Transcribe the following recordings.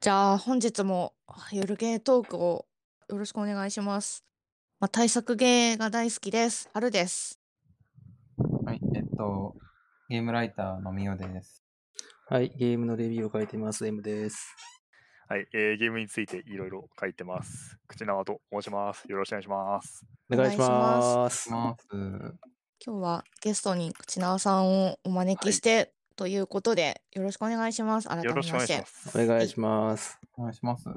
じゃあ本日も夜ゲートークをよろしくお願いします。まあ、対策ゲーが大好きです。春です。はい、えっと、ゲームライターのみおです。はい、ゲームのレビューを書いてます、M です。はい、えーゲームについていろいろ書いてます。口縄と申します。よろしくお願いします。お願いします。ます。今日はゲストに口直さんをお招きして、ということでよろしくお願いします。改めよろましてしくお願いしま。す。お願いします。お願いします。う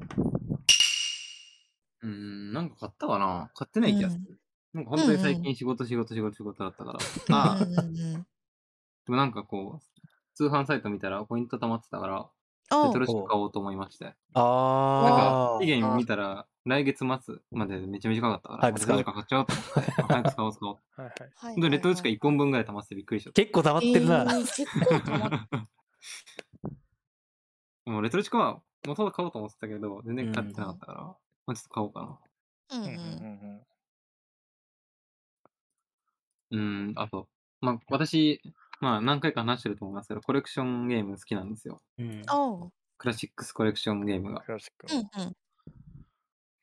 ーん、なんか買ったかな買ってない気がする。なんか本当に最近仕事仕事仕事仕事だったから。ああ、でうんうんうんもなんかこう、通販サイト見たらポイント溜まってたから、おうレトロシック買おうと思いまして。なんあか、ー期限見たら来月末までめっちゃ短かったから、早く使うおうと思って。早く使おう使おう。はいはい。はい本当にレトロシックはい1本分ぐらい溜まっててびっくりしちゃっ結構溜まってるな。えー結構溜まっ もうレトロチコはもともと買おうと思ってたけど、全然買ってなかったから、まあちょっと買おうかな。た。うんうんうんうんうんうん、あと、まあ私、まあ何回か話してると思いますけど、コレクションゲーム好きなんですよ。うんクラシックスコレクションゲームが。クラシックう。んうん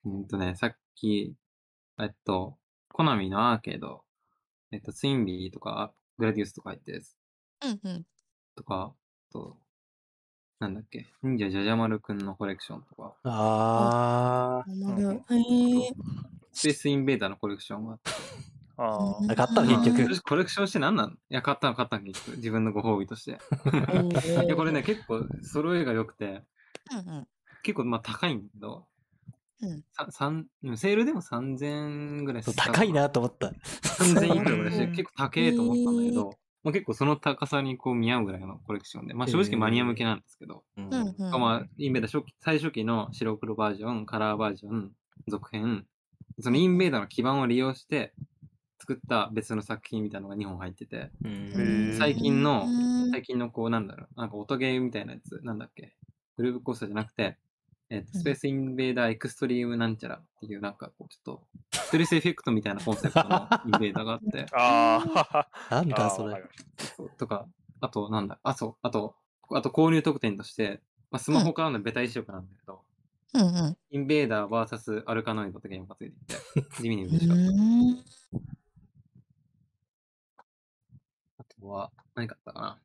うんとね、さっき、えっと、コナミのアーケード、えっと、ツインビーとか、グラディウスとか入ってるやつ。うんうん。とか、あと、なんだっけ、忍者ジャジャマルくんのコレクションとか、あなるへー。スペースインベーダーのコレクションがあって、あうんー。買ったのまあ結局。コレクションして何なのいや、買ったの買ったの結局。自分のご褒美として。いや、これね、結構揃えが良くて、うんうん。結構まあ高いんだけど、うん。さ三セールでも3000円ぐらいそう高い。なと思った。3000円いくらぐらいして、うん。結構高えと思ったんだけど、まあ、結構その高さにこう見合うぐらいのコレクションで、まあ正直マニア向けなんですけど、うん。うんうん。まあインベーダー初期最初期の白黒バージョン、カラーバージョン、続編、そのインベーダーの基盤を利用して作った別の作品みたいなのが2本入ってて、うん。ー最近のうん。最近のこうなんだろう、なんか音ゲーみたいなやつ、なんだっけ、グルーブコースターじゃなくて、えっ、と、うんスペースインベーダーエクストリームなんちゃらっていうなんかこうちょっと、ストレスエフェクトみたいなコンセプトのインベーダーがあって、ああ。なんだそれとか、あとなんだ、あ、そう、あと、あと購入特典として、まあ、スマホからのベタ移植なんだけど、うんうんインベーダー VS アルカノイドってゲームがついていて、地味に嬉しかった。うんあとは、何かあったかな。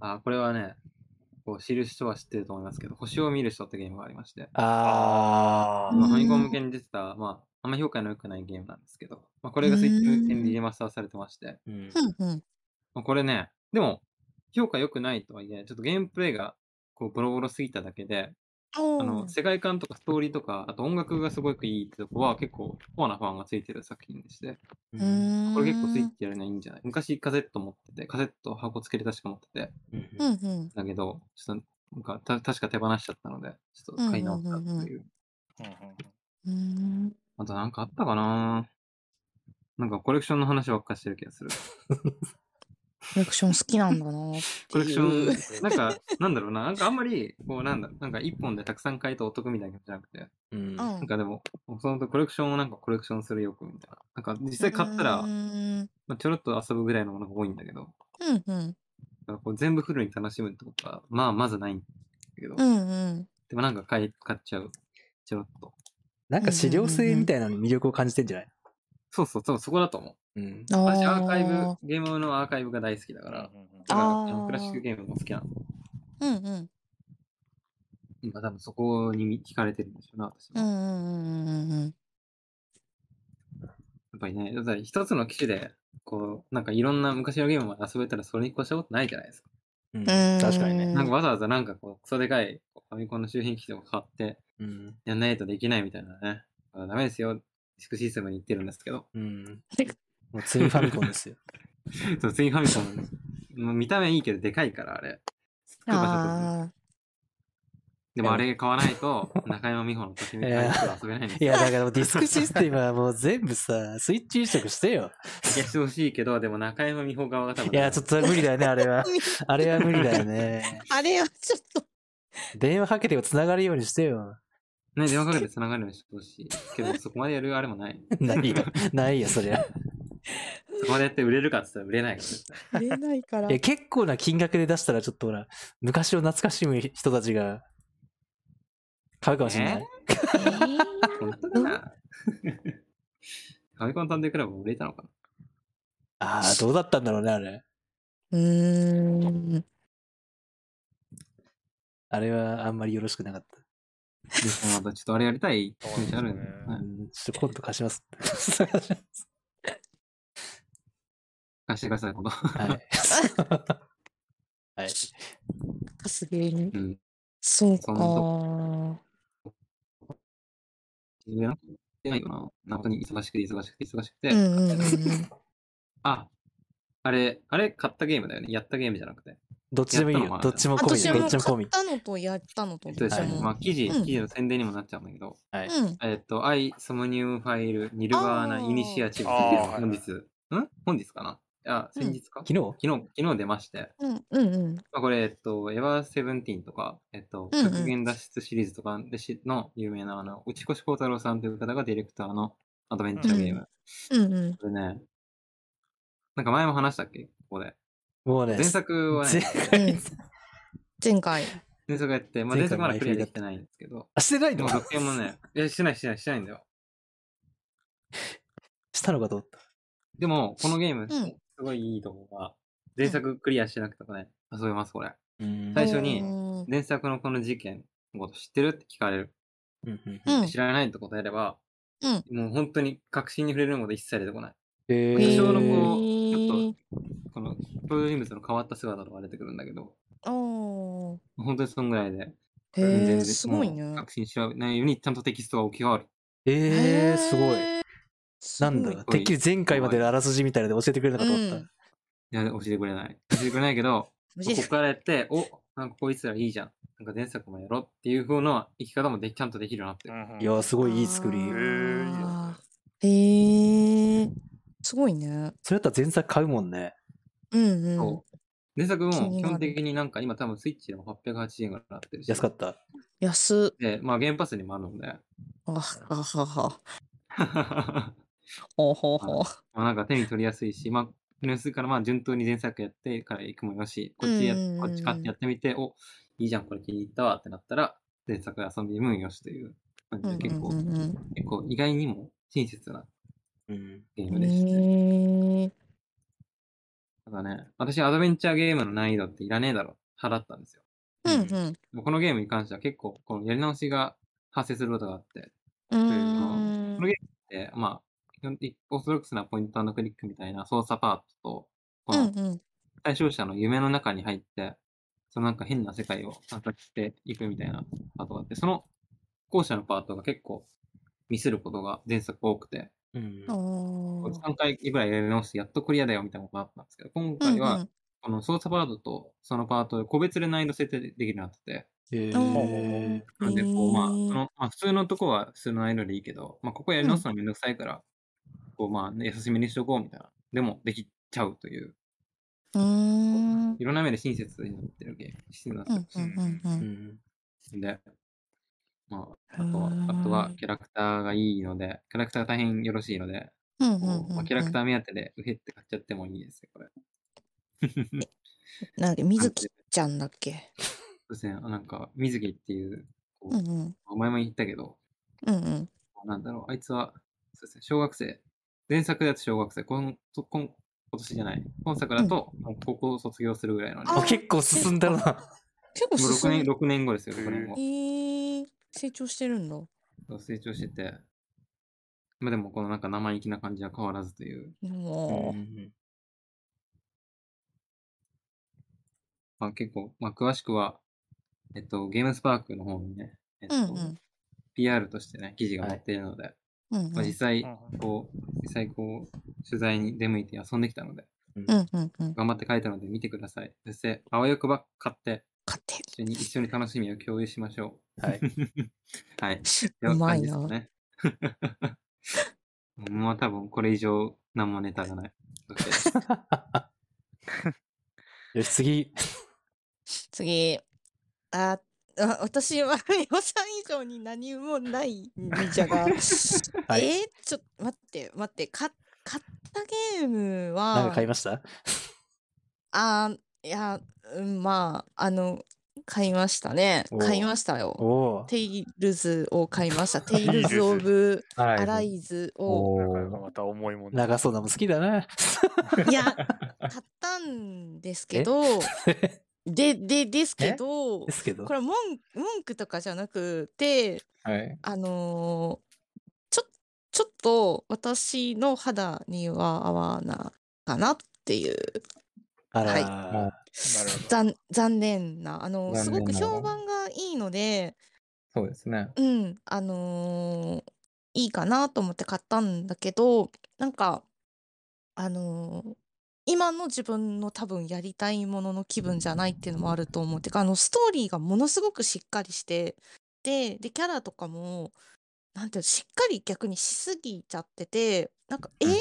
あ、これはね、こう知る人は知ってると思いますけど、星を見る人ってゲームがありまして、ああまあ、うんファミコン向けに出てた、まあ、あんま評価の良くないゲームなんですけど、まあ、これがスイッチ向けにリマスターされてまして、ー。うん。うんうん。まあ、これね、でも、評価良くないとはいえ、ちょっとゲームプレイが、こう、ボロボロすぎただけで、あの、世界観とかストーリーとか、あと音楽がすごくいいってとこは結構、コアなファンがついてる作品でして、うーん。これ結構スイッチやるのいいんじゃない？昔カセット持ってて、カセット箱付けで確か持ってて、うんうん。うんだけど、ちょっと、なんか、た確か手放しちゃったので、ちょっと買い直したっていう。たうん。うんうんうん。あとなんかあったかな？なんかコレクションの話ばっかしてる気がする。コレクション好きなんだなっていう。コレクション、なんか、なんだろうな、なんかあんまり、こうなんだ、なんか一本でたくさん買えてお得みたいな感じじゃなくて、うん。うん。なんかでも、そのコレクションをなんかコレクションする欲みたいな。なんか実際買ったらう、ん。まあ、ちょろっと遊ぶぐらいのものが多いんだけど、うんうん。だからこう全部フルに楽しむってことは、まあまずないんだけど、うんうん。でもなんか買い買っちゃう。ちょろっと。なんか資料性みたいなのに魅力を感じてんじゃない？そうそうそう、そこだと思う。うん。私アーカイブあ、ゲームのアーカイブが大好きだから、うんうんうんだからあーあのクラシックゲームも好きなの。うんうん今多分そこに惹かれてるんでしょうな、私も。うんうやんうんうんっぱりね、一つの機種で、こう、なんかいろんな昔のゲームまで遊べたらそれに越したことないじゃないですか。うんん確かにね。なんかわざわざなんかこう、クソでかいファミコンの周辺機器とか買って、うん。やんないとできないみたいなね。あダメですよ。ディスクシステムに言ってるんですけど。うん。もうツインファミコンですよ。そう、ツインファミコン、もう見た目いいけどでかいから、あれ。あでもあれ買わないと、中山美穂のときめきは遊べないんですよ。いや、だからディスクシステムはもう全部さ、スイッチ移植してよ。いやしてほしいけど、でも中山美穂側が多分。いや、ちょっと無理だよね、あれは。ーあれは無理だよね。あれはちょっと電話かけても繋がるようにしてよ。ね、電話かけて繋がるようにしてほしい。けど、そこまでやるあれもない。ないよ。ないよ、そりゃ。そこまでやって売れるかって言ったら売れない。売れないからいや、結構な金額で出したらちょっとほら、昔を懐かしむ人たちが買うかもしれない。え？ー？本当かな？ファミコン探偵クラブも売れたのかな？ああ、どうだったんだろうね、あれ。うーん。あれはあんまりよろしくなかった。またちょっとあれやりたい気持ちあるんだよそうはいうん、ちょっと今度貸します。貸してください、今度。はい。はい。かすげえに。うん。そうか。自分やってないよな。本当に忙しくて忙しくて忙しくて。うんうんうんうん。あ、あれ、あれ買ったゲームだよね。やったゲームじゃなくて。どっちでもいいよ。やったのかなどっちも込みで。どっちも込み買っ。たのとやったのとえっとですね、はいまあ記事、うん記事の宣伝にもなっちゃうんだけど、はい。うん。えっと、I ソムニウムファイルニルバーナイニシアチブ本日、ん？本日かな？いや、先日か、昨日？昨日、昨日出まして、うんうんうん。まあ、これ、えっと、エヴァーセブンティーンとか、えっと、うんうん極限脱出シリーズとかでしの有名な、あの、内越幸太郎さんという方がディレクターのアドベンチャーゲーム。うんうん。これね、なんか前も話したっけ？ここで。もうね、前作は前ね、回、前回。前作やって、まあ、前作まだクリアできてないんですけど、あ、してないの？でも続編もね、いや、してない、してない、してないんだよ。したのかと思った。でも、このゲーム、んすごいいいとこが、前作クリアしてなくてもね、遊べます、これ。うん最初に前作のこの事件のこと知ってるって聞かれる。うんうんうん知らないって答えれば、うんもう本当に確信に触れること一切出てこない。え多少のこう、ちょっと、この、登場人物の変わった姿とか出てくるんだけど、おー本当にそんぐらいで、へ全然え、すごいもうね。確信しないようにちゃんとテキストが置き換わる。えー、すごい。なんだ？てっきり前回までのあらすじみたいで教えてくれるのかと思った？うんいや、教えてくれない。教えてくれないけど、ここからやって、おなんかこいつらいいじゃん。なんか前作もやろうっていう風な生き方もでちゃんとできるようになってる。いやー、すごいいい作り。へえ、すごいね。それだったら前作買うもんね。うんうん。そう。前作も基本的になんか今多分スイッチでも880円ぐらいになってるし。安かった。安っ。で、まあゲームパスにもあるので。あははは。まほうほうほう。あなんか手に取りやすいし、まあ、手に取りやすいからまあ順当に前作やってから行くもよし、こっちや、こっち買ってやってみて、おいいじゃん、これ気に入ったわってなったら、前作遊びもよしという感じで結構、うんうんうん結構意外にも親切なうん。ゲーうんムでして。へえ。ただね、私アドベンチャーゲームの難易度っていらねえだろ、払ったんですよ。うんうん。でもこのゲームに関しては結構、このやり直しが発生することがあって、うーんこのゲで、まあ、基本的オーソドックスなポイントクリックみたいな操作パートと、この。対象者の夢の中に入って、そのなんか変な世界を探索していくみたいなパートがあって、その後者のパートが結構ミスることが前作多くて、うんあ。ー。3回ぐらいやり直してやっとクリアだよみたいなことがあったんですけど、今回はこの操作パートとそのパートで個別で難易度設定できるようになってて、えなんでこう、まあ、そへー。の、まあ、普通のとこは普通の難易度でいいけど、まあ、ここやり直すのはめんどくさいから、こう、まあ、優しめにしとこうみたいな。でも、できちゃうという、うーん。いろんな目で親切になってるゲーム、うんうんうん。で、まあ、あとはあとはキャラクターがいいので、キャラクターが大変よろしいので、うんうんこううんまあ、キャラクター目当てで、うへって買っちゃってもいいですよ、これ。なんか水木ちゃんだっけ？そうですね、なんか、水木っていう、こううんうん。お前も言ったけど、うんうん。なんだろう、あいつは、そうですね、小学生。前作だと小学生、今今今年じゃない。今作だと、もう高校卒業するぐらいの、ねああ、結構進んだな。結構もう6年、進んで6年後ですよ、6年後え。ー、成長してるんだ。成長してて。まあでも、このなんか生意気な感じは変わらずという。もうんまあ結構、まあ詳しくは、えっと、ゲームスパークの方にね、えっと、うんうん PR としてね、記事が載っているので、う。うんうん。まあ実際うん、こう、実際こう、取材に出向いて遊んできたので、うんうんうん。頑張って書いたので見てください。そして、あわよくば買って、勝手。一緒に、一緒に楽しみを共有しましょはい。う。はい。うまいなね。もう多分これ以上何もネタがない。よし、次。次。あ、あ私は 予算以上に何もないんじゃが。はいえー、ちょっと待って、待って。か買ったゲームはなんか、買いました？あーいや、うん、まあ、あの、買いましたね。お買いましたよ。テイルズを買いました。テイルズ・オブ・アアライズを。おなんかーまた重いもんだ長そうなもん好きだな。いや、買ったんですけど、で、で、ですけどで、すけどこ。れ文文句とかじゃなくて、はい。あのーちょ、ちょっと私の肌には合わなかなっていう、あら、はいな。残残念な、あのすごく評判がいいので、そうですね。うん、あのーいいかなと思って買ったんだけど、なんか、あのー今の自分の多分やりたいものの気分じゃないっていうのもあると思う。てか、あの、ストーリーがものすごくしっかりして、で、で、キャラとかも、なんていうの、しっかり逆にしすぎちゃってて、なんか映うん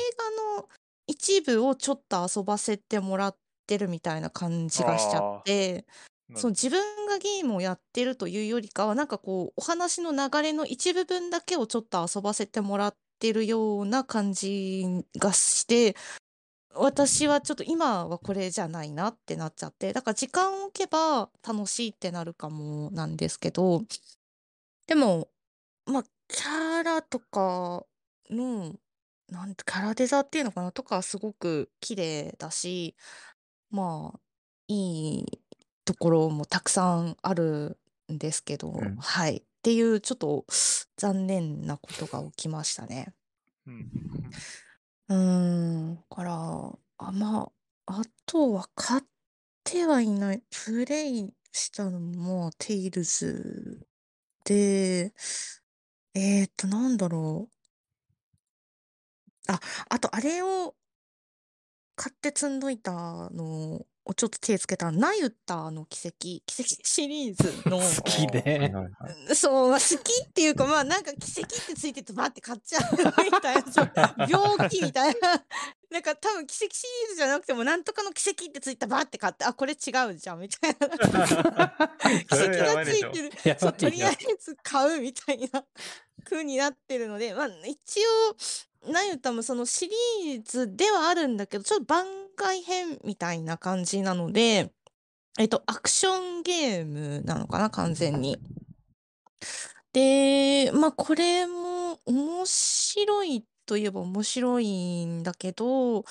画の一部をちょっと遊ばせてもらってるみたいな感じがしちゃって、そう自分がゲームをやってるというよりかはなんかこうお話の流れの一部分だけをちょっと遊ばせてもらってるような感じがして私はちょっと今はこれじゃないなってなっちゃってだから時間を置けば楽しいってなるかもなんですけどでもまあキャラとかのなんてキャラデザっていうのかなとかはすごく綺麗だしまあいいところもたくさんあるんですけど、うんはい。っていうちょっと残念なことが起きましたね。うんうん、だから、あ、まあ、あとは買ってはいない。プレイしたのも、テイルズで、えっと、なんだろう。あ、あと、あれを買って積んどいたのをちょっと手つけたナユタの奇跡、奇跡 シリーズの、好きはいね。はいはいそう、まあ好きっていうか、まあなんか奇跡ってついててバーって買っちゃうみたいな、ちょっと病気みたいな。なんか多分奇跡シリーズじゃなくても、なんとかの奇跡ってついたバーって買って、あ、これ違うじゃんみたいな。奇跡がついてる。やそう、とりあえず買うみたいな風になってるので、まあ一応、ナユタもそのシリーズではあるんだけど、ちょっと番外編みたいな感じなので、えっと、アクションゲームなのかな、完全に。で、まあこれも面白いといえば面白いんだけど、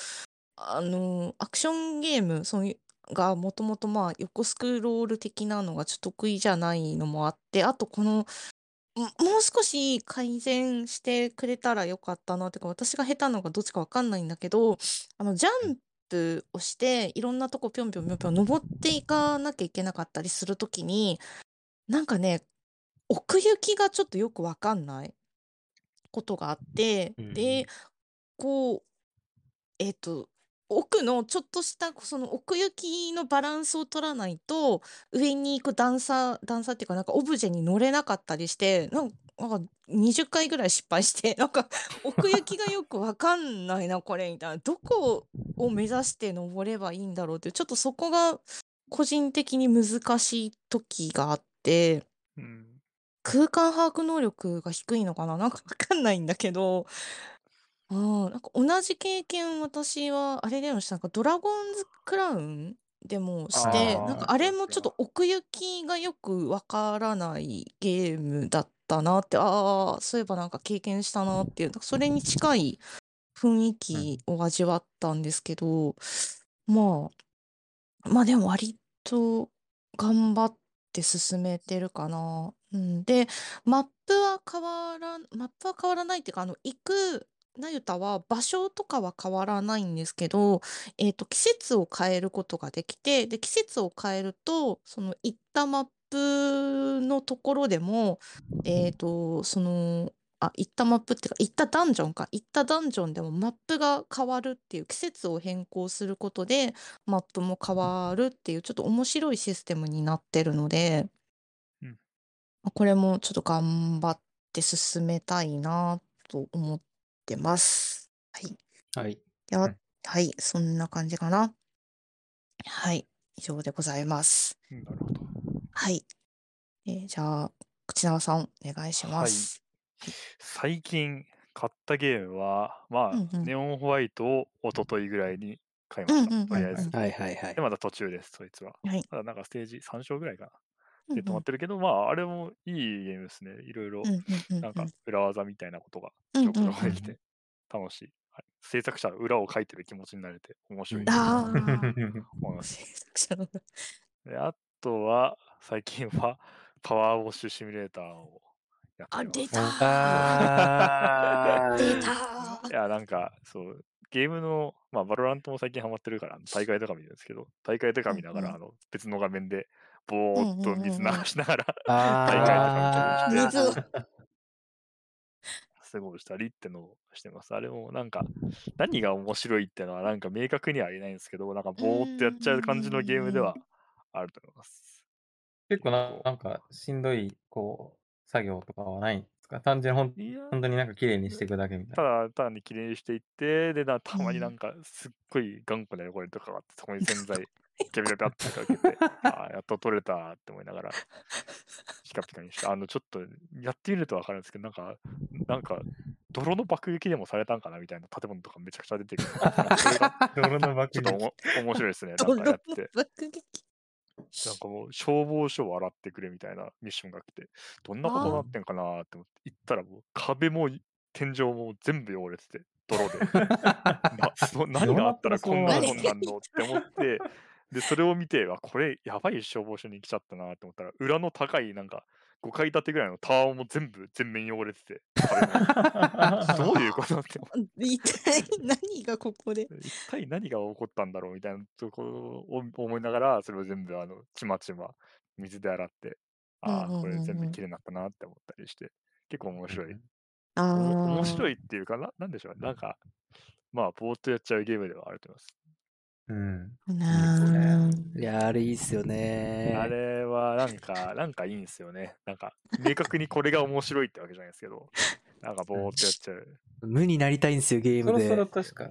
あの、アクションゲーム、そういう、がもともとまあ横スクロール的なのがちょっと得意じゃないのもあって、あとこの、もう少し改善してくれたらよかったなってか、私が下手なのかどっちかわかんないんだけど、あの、ジャンプをして、いろんなとこぴょんぴょんぴょんぴょん登っていかなきゃいけなかったりするときに、なんかね、奥行きがちょっとよくわかんないことがあって、うんで、こう、えっと、奥のちょっとしたその奥行きのバランスを取らないと上に行く段差段差っていうかなんかオブジェに乗れなかったりしてなんかなんか20回ぐらい失敗してなんか奥行きがよくわかんないなこれみたいな。どこを目指して登ればいいんだろうってちょっとそこが個人的に難しい時があってうん。空間把握能力が低いのかな？なんかわかんないんだけどうん、なんか同じ経験私はあれでもしたなんかドラゴンズクラウンでもしてなんかあれもちょっと奥行きがよくわからないゲームだったなってああそういえばなんか経験したなっていうそれに近い雰囲気を味わったんですけど、まあまあでも割と頑張って進めてるかな。うん、でマップは変わらマップは変わらないっていうかあの行くナユタは場所とかは変わらないんですけど、えー、と季節を変えることができてで季節を変えるとその行ったマップのところでもえっ、とそのあ行ったマップっていうか行ったダンジョンか行ったダンジョンでもマップが変わるっていう季節を変更することでマップも変わるっていうちょっと面白いシステムになってるので、うんまあこれもちょっと頑張って進めたいなと思ってます。はい。はい。ではうんはい、そんな感じかな。はい、以上でございます。うんなるほど。はい。えーじゃあ、口縄さん、お願いします。最近買ったゲームは、まあ、うんうんネオンホワイトを一昨日ぐらいに買いました。うんうんうんうんとりあえず。はいはいはいで、。まだ途中です、そいつは。はい。まだなんかステージ3章ぐらいかな。で止まってるけど、まあ、あれもいいゲームですね。いろいろうん、うんうんなんかうん裏技みたいなことがうんちょくちょくうんできて楽しい。はい制作者の裏を書いてる気持ちになれて面白いうんああ、思います。制作者の。であとは、最近はパワーウォッシュシミュレーターをやってあ、ます。出たあー。出たいや、なんか、そう、ゲームの、まあ、バロラントも最近ハマってるから、大会とか見るんですけど、大会とか見ながら、うん。あの別の画面で、ぼーっと水流しながら、あ 大会とか見たり水を。して、過ごしたりってのをしてます。あれもなんか、何が面白いってのは、なんか明確には言えないんですけど、なんかぼーっとやっちゃう感じのゲームではあると思います。結構ななんかしんどいこう作業とかはないんですか？単純にほんいや本当になんか綺麗にしていくだけみたいたな。だ単に綺麗にしていって、で、なたまにう んなんかすっごい頑固な汚れとかがあって、そこに洗剤、キャビラビャってかけて、ああ、やっと取れたって思いながら、ピカピカにして、あの、ちょっとやってみるとわかるんですけど、なんか、なんか、泥の爆撃でもされたんかなみたいな建物とかめちゃくちゃ出てくる。泥の爆ちょっとおも面白いですね。なんかやって。爆撃。なんかもう消防署を洗ってくれみたいなミッションが来て、どんなことになってんかなって思って行ったらもう壁も天井も全部汚れてて、泥で。なそ 何があったらこんなことになるのって思って、で、それを見て、あ、これやばい消防署に来ちゃったなって思ったら、裏の高いなんか5階建てぐらいのタワーも全部全面汚れてて、どういうこと？って一体何がここで？一体何が起こったんだろうみたいなところを思いながら、それを全部あのちまちま水で洗って、ああ、これ全部綺麗になったなって思ったりして、結構面白い。あ面白い。いっていうかな、なんでしょうね。なんか、まあ、ぼーっとやっちゃうゲームではあると思います。うん。なーいや、あれいいっすよね。あれはなんか、なんかいいんですよね。なんか、明確にこれが面白いってわけじゃないですけど、なんかぼーっとやっちゃう。無になりたいんですよ、ゲームで。そろそろ確か、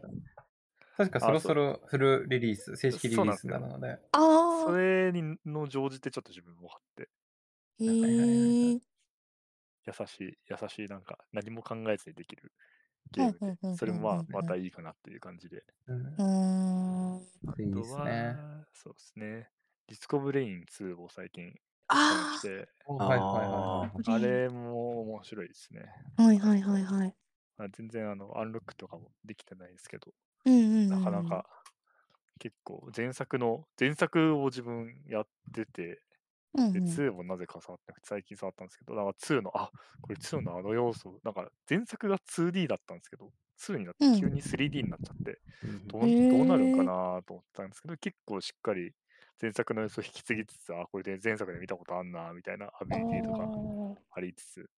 確かそろあそろフルリリース、正式リリースなので。ああ。それにの乗じてちょっと自分も買って、へえ。優しい、優しい、なんか何も考えずにできるゲームで、それもまあまたいいかなっていう感じで。うんうーん。いいですね。はそうですね。リスクオブレイン2を最近あして、はいはいはいはい。あ。あれも面白いですね。はいはいはいはい。まあ全然あのアンロックとかもできてないですけど、うんうんうん。なかなか結構前作の、前作を自分やってて、で、うんうん。2もなぜか触ってなくて、最近触ったんですけど、なんか2の、あこれ2のあの要素、なんか前作が 2D だったんですけど、2になってうん。急に 3D になっちゃって、どうへーどうなるんかなと思ったんですけど、結構しっかり前作の要素を引き継ぎつつ、あ、これで前作で見たことあんな、みたいなアビリティとかありつつ、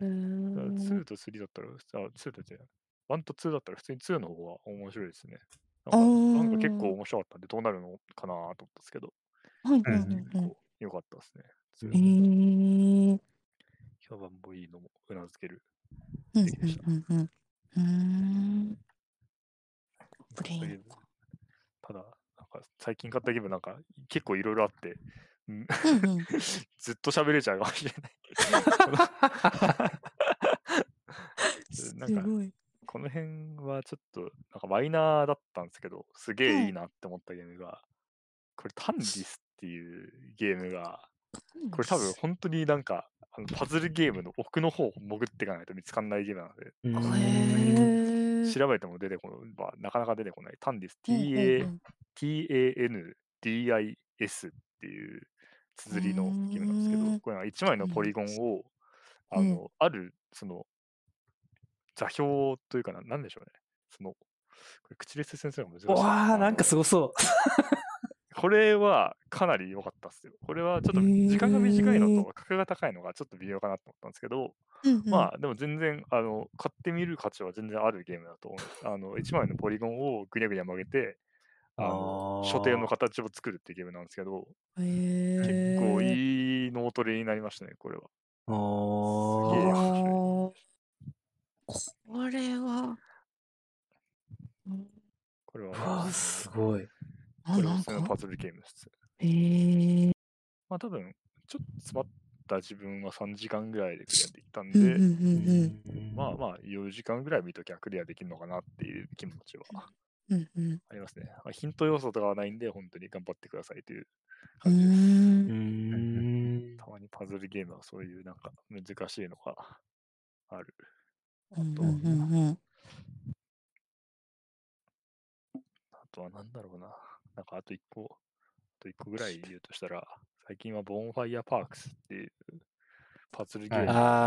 へーだから2と3だったら、あ、2と違う。1と2だったら普通に2の方が面白いですね。なんかなんか結構面白かったんで、どうなるのかなと思ったんですけど、はい。はいうんはいはい結構良かったですね。え。評判もいいのもうなずける。うんうんうんうん。うーん。ブレイただ、なんか最近買ったゲームなんか結構いろいろあって、ずっと喋れちゃうかもしれない。す なんかごい。この辺はちょっと、なんかマイナーだったんですけど、すげえいいなって思ったゲームが、これタンディスっていうゲームが、これ多分本当になんか、あのパズルゲームの奥の方を潜っていかないと見つかんないゲームなので。調べても出てこない、まあなかなか出てこない。タンディス、TANDIS っていう綴りのゲームなんですけど、これは1枚のポリゴンを、あうんの、ある、その、座標というかな、なんでしょうね。その、これ口で説明するのが難しい。うわー、あのなんかすごそう。これはかなり良かったっすよ。これはちょっと時間が短いのと価格が高いのがちょっと微妙かなと思ったんですけど、うんうんまあでも全然あの買ってみる価値は全然あるゲームだと思います。あの1枚のポリゴンをぐにゃぐにゃ曲げて、あの所定の形を作るっていうゲームなんですけど、へ結え。構いい脳トレになりましたね、これは。おすげえこれは。うんこれはすごい。これ。おすすめのパズルゲームです。へえ。まあ多分、ちょっと詰まった自分は3時間ぐらいでクリアできたんうんで、うんうんまあまあ4時間ぐらい見ときゃクリアできるのかなっていう気持ちはうんうんありますね。まあヒント要素とかはないんで、本当に頑張ってくださいという感じです。たまにパズルゲームはそういうなんか難しいのがある。うんとうんうんうんあとはなんだろうな。なんかあと一個、あと一個ぐらい言うとしたら、最近は ボンファイアパークスっていうパズルゲームが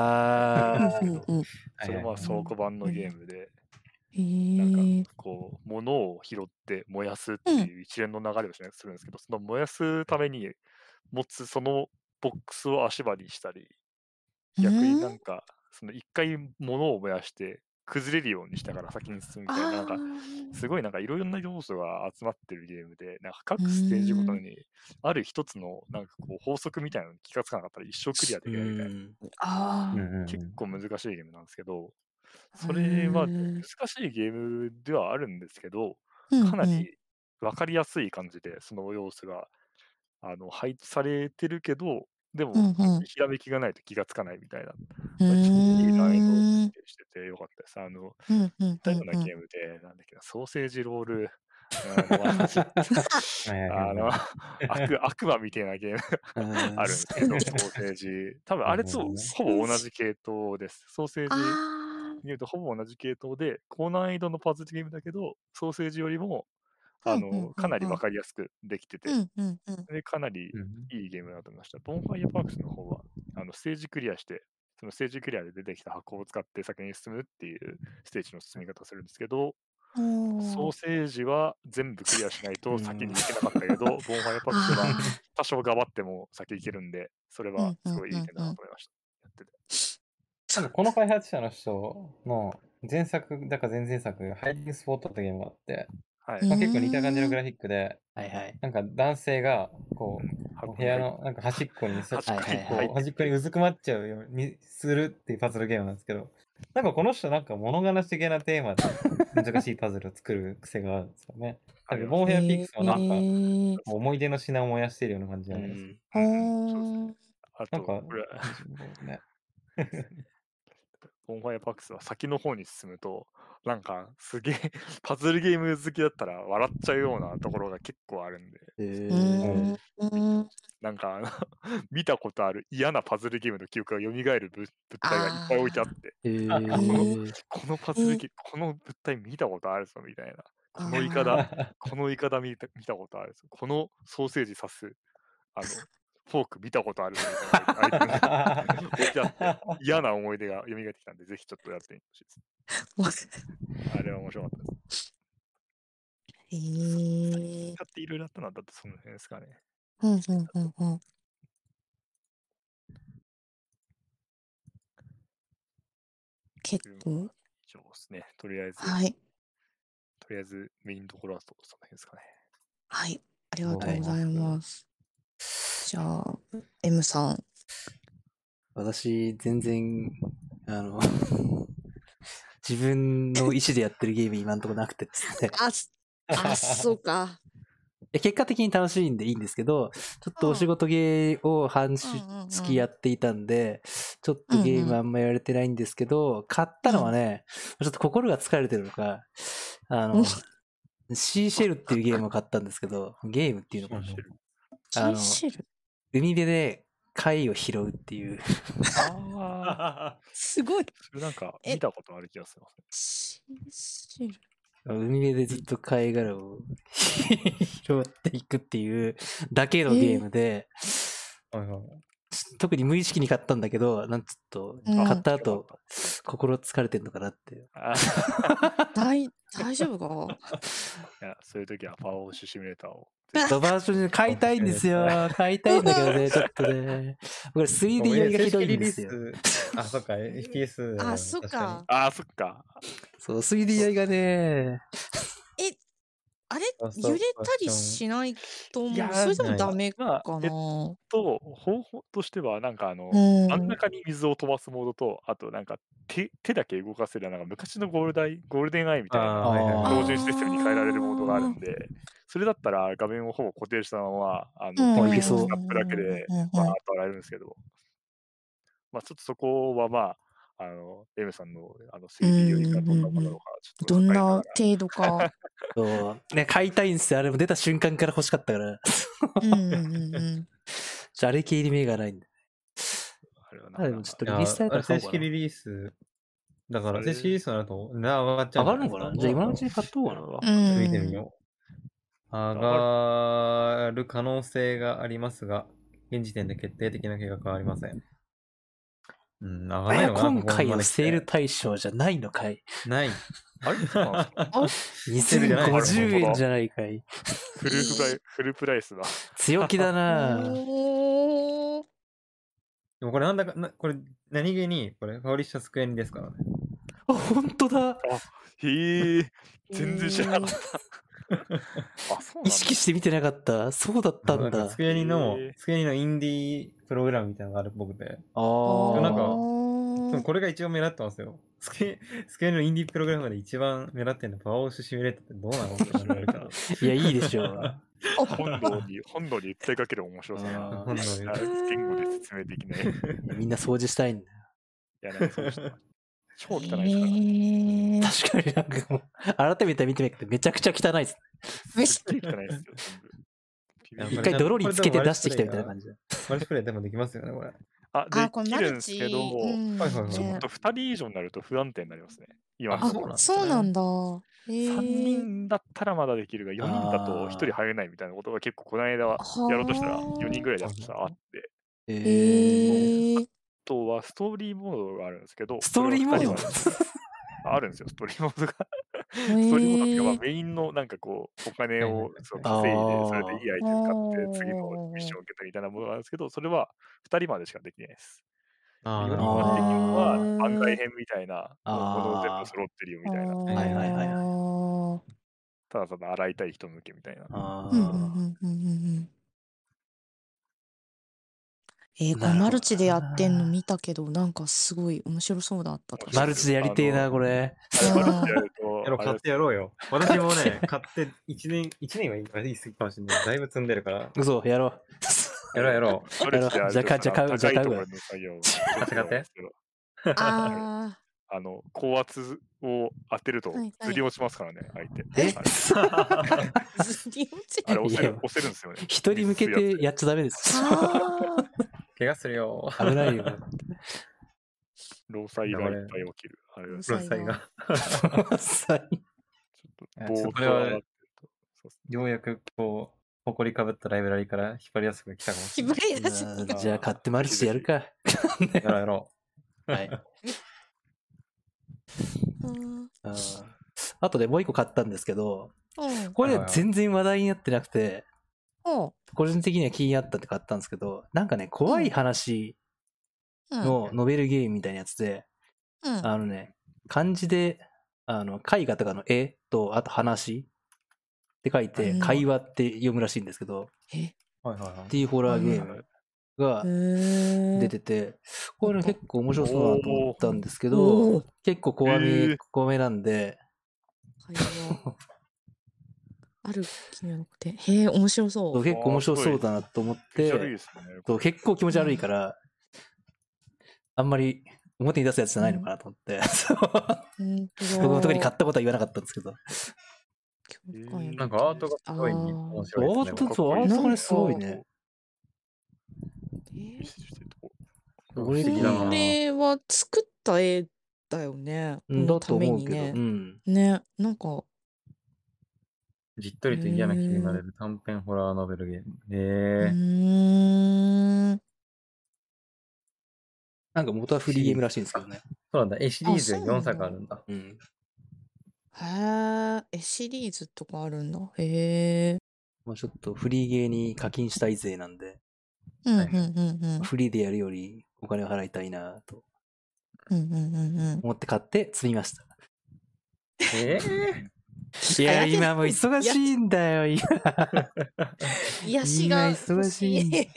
ああるんですけど、うんうんそれはまあ倉庫版のゲームで、へなんえ。かこう、物を拾って燃やすっていう一連の流れをしするんですけど、その燃やすために持つそのボックスを足場にしたり、逆になんか、その一回物を燃やして崩れるようにしたから先に進むみたいな、なんか、すごいなんかいろいろな要素が集まってるゲームで、なんか各ステージごとにある一つのなんかこう法則みたいなのに気がつかなかったら一生クリアできないみたいな、結構難しいゲームなんですけど、それは難しいゲームではあるんですけど、かなり分かりやすい感じでその要素があの配置されてるけど、でも、ひらめきがないと気がつかないみたいな、しててよかったです。あの、うんうん似たよううなんゲームで、なんだっけな、ソーセージロール、あの悪悪魔みたいなゲーム。があるんですけど、ソーセージ。多分あれとほぼ同じ系統です。ソーセージあゲームとほぼ同じ系統で、高難易度のパズルゲームだけど、ソーセージよりも、あの、かなりわかりやすくできてて。ー、うんうんうん。で、かなりうん。いいゲームだと思いました。ボンファイアパークスの方は、あのステージクリアして、そのステージクリアで出てきた箱を使って先に進むっていうステージの進み方をするんですけど、ソーセージは全部クリアしないとうん先に行けなかったけど、ボンファイアパークスは多少頑張っても先行けるんで、それはすごいいい点だなと思いました。やってて。なんかこの開発者の人の前作だか前々作がハイディングスポットってゲームがあって、はい。まあ、結構似た感じのグラフィックで、はいはい。なんか男性がこう部屋のなんか端っこに座端っこ端っこにうずくまっちゃうようにするっていうパズルゲームなんですけど、なんかこの人なんか物悲し的なテーマで難しいパズルを作る癖があるんですよね。なんかボンヘアピックスもなんかへー思い出の品を燃やしているような感じじゃうないですか。ん。ほーあと、なんかこれ、ね、ボンファイアパークスは先の方に進むと、なんかすげえ パズルゲーム好きだったら笑っちゃうようなところが結構あるんで、えうー。ーんなんか 見たことある嫌なパズルゲームの記憶が蘇る物物体がいっぱい置いてあって、えー。このパズルゲーム、この物体見たことあるぞみたいな。このイカだ、このイカだ見た見たことあるぞ。このソーセージ刺す、あの、フォーク見たことある 嫌な思い出が蘇ってきたんで、ぜひちょっとやってみてほしいです。あれは面白かったです。へー使っていろいろやったのはだってその辺ですかね。うんうんうんうん結構以上ですね。とりあえず、はいとりあえずメインどころはそその辺ですかね。はいありがとうございますじゃあ M さん。私、全然、あの、自分の意思でやってるゲーム 今んとこなくてですね。あすあそうか。結果的に楽しいんでいいんですけど、ちょっとお仕事ゲーを半月やっていたんで、ちょっとゲームあんまやられてないんですけど、買ったのはね、ちょっと心が疲れてるのか、あのうん、シーシェルっていうゲームを買ったんだけど、ゲームっていうのかな。あのシーシェル？海辺で貝を拾うっていう。ああ、すごいそれなんか見たことある気がしますね。シーシ海辺でずっと貝殻を拾っていくっていうだけのゲームで、えー特に無意識に買ったんだけど、なんつっと、うん買った後、心疲れてんのかなって。あ 大大丈夫か？いやそういう時はパワーウォッシュシミュレーターを。ドバージョン買いたいんですよ。買いたいんだけどね、ちょっとね。これ 3D 酔いがひどいんですよ。正式リリースあ、そっか、FPS。あそっかああ、そっか。そう、3D 酔いがね、あれ揺れたりしないと思う？それでもダメまあかなえっと、方法としては、なんかあの、うん。真ん中に水を飛ばすモードと、あとなんか手手だけ動かせる、なんか昔のゴールダイゴールデンアイみたいな照準システムに変えられるモードがあるんで、それだったら画面をほぼ固定したまま、あうん。の、いけそうスナップだけで、うん。うん。まあ、あと洗えるんですけど、まあちょっとそこはまあ、あの、エムさんのあの 3D よりがどんなものか、ちょっとどんな程度か そう、ね、買いたいんですよ。あれも出た瞬間から欲しかったから。うんうんうんうん ちょあれ系に目がないんで。あれはなあでもちょっとリリースされたら。正式リリース。だから正式リリースになると値段上がっちゃうん上がるのかな？じゃあ今のうちに買っとこうかな。うん。見てみよう。上がる可能性がありますが、現時点で決定的な結果はありません。うん、上がらないのかな今回のセールこ対象じゃないのかいない。あれそうなんですかセールじゃない2050円じゃないかい。フルプライフルプライスだ。強気だな でもこれなんだか、なこれ何気に、これパブリッシャースクエニですからね。あ、ほんとだ。へえ、全然知らなかった。あ、そうなんだ。意識して見てなかった？そうだったんだス。クエニのスクエニのインディープログラムみたいなのがあるっぽくて。あーなんかあでもこれが一番目立ってますよ。スケスケのインディープログラムで一番目立ってるのパワーオッシュシミュレーターってどうなのって言われるから。いや、いいでしょう。本能に、本能に訴えかける面白さが。あ本能にあ言語で説明できない。いみんな掃除したいんだよ。や、なんかそうした。超汚いですから。確かになんかもう、改めて見てみるとめちゃくちゃ汚いです。めっすっげえ汚いですよ。一回泥につけて出してきたみたいな感じだ。マルチプレイでもできますよね、これ。あ、できるん。ですけど、ちょねっと2人以上になると不安定になりますね。今のあそうなんだ。へ3ー人だったらまだできるが、4人だと1人入れないみたいなことが結構この間はやろうとしたら4人ぐらいでやってたらあって、えへー、とはストーリーモードがあるんですけど、ストーリーモード？あるんですよ、ストーリーモードが。へストーリーモードっていうか、まあーメインのなんかこう、お金を稼いで、それでいいアイテム買って、次のミッションを受けたみたいなものがあるんですけど、それは2人までしかできないです。あ4人あーまでできるのはあー番外編みたいなあー。もの全部揃ってるよみたいな。はいはいはいただただ洗いたい人向けみたいな。あえー、マルチでやってんの見たけど、なんかすごい面白そうだった。マルチでやりてえな、これ。あれマルチやると、やろう、買ってやろうよ。私もね、買って1年、一年はいい言い過ぎかもしれない。だいぶ積んでるから。嘘、やろう。やろうやろう。マルチでやるとじゃあ買うじゃあ買うじゃあ買う高いところの作業をちょっとやるんですけどああの、高圧を当てるとはいはいずり落ちますからね、相手。え？あれあ、ずり落ちあれ押せる、押せるんですよね。人に向けてやっちゃダメです。あ怪我するよ。危ないよ。労災がいっぱい起きる。あれは労 ちょっ災ロサイが。とこれはようやくこう、埃かぶったライブラリから引っ張りやすく来たかもしれない。引っ張り出しじゃあ買ってマルチでやるか。やろうやろはい。うん。あとでもう一個買ったんですけど、うん。これ全然話題になってなくて、お個人的には気になったって買ったんですけど、なんかね、怖い話うん。のノベルゲームみたいなやつで、うん。あのね、漢字で、あの、絵画とかの絵と、あと話って書いて、うん。会話って読むらしいんですけど、え？う。はいはいはい。っていうホラーゲームがへ出てて、これね結構面白そうだなと思ったんですけおどー、結構怖へめー、怖めなんで、ある気にはなくて。へえ、面白そう。結構面白そうだなと思ってね。結構気持ち悪いから、あんまり表に出すやつじゃないのかなと思って、僕も特に買ったことは言わなかったんですけど、なんかアートがすごい面ア白いアートがねすごいね。え見せてきてとここれは作った絵だよね。こうんだのたと思うねう。ん。ね、なんか、じっとりと嫌な気になれる短編ホラーノベルゲーム。え。ーん。なんか元はフリーゲームらしいんですけどね。そうなんだ。A シリーズ4あそうなんだ作あるんだ。うん。へえ、絵シリーズとかあるんだ。へえ。まあちょっとフリーゲーに課金したい勢なんで、うん、うん、はいうん、うん。フリーでやるよりお金を払いたいなとうん、うん、うん、うん。思って買って積みました。え いや、今もう忙しいんだよ、今。癒しが今忙しい